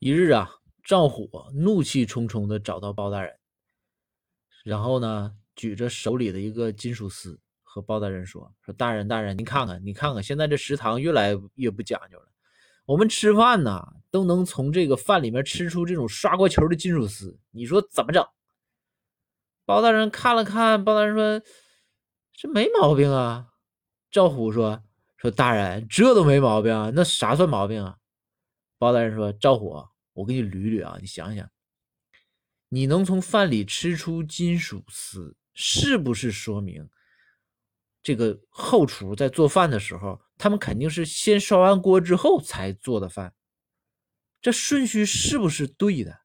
一日啊，赵虎怒气冲冲的找到包大人，然后呢，举着手里的一个金属丝，和包大人说：“说大人，大人，您看看，你看看，现在这食堂越来越不讲究了。我们吃饭呢，都能从这个饭里面吃出这种刷锅球的金属丝，你说怎么整？”包大人看了看，包大人说：“这没毛病啊。”赵虎说：“说大人，这都没毛病啊，那啥算毛病啊？”包大人说：“赵虎，我给你捋捋啊，你想想，你能从饭里吃出金属丝，是不是说明这个后厨在做饭的时候，他们肯定是先刷完锅之后才做的饭？这顺序是不是对的？”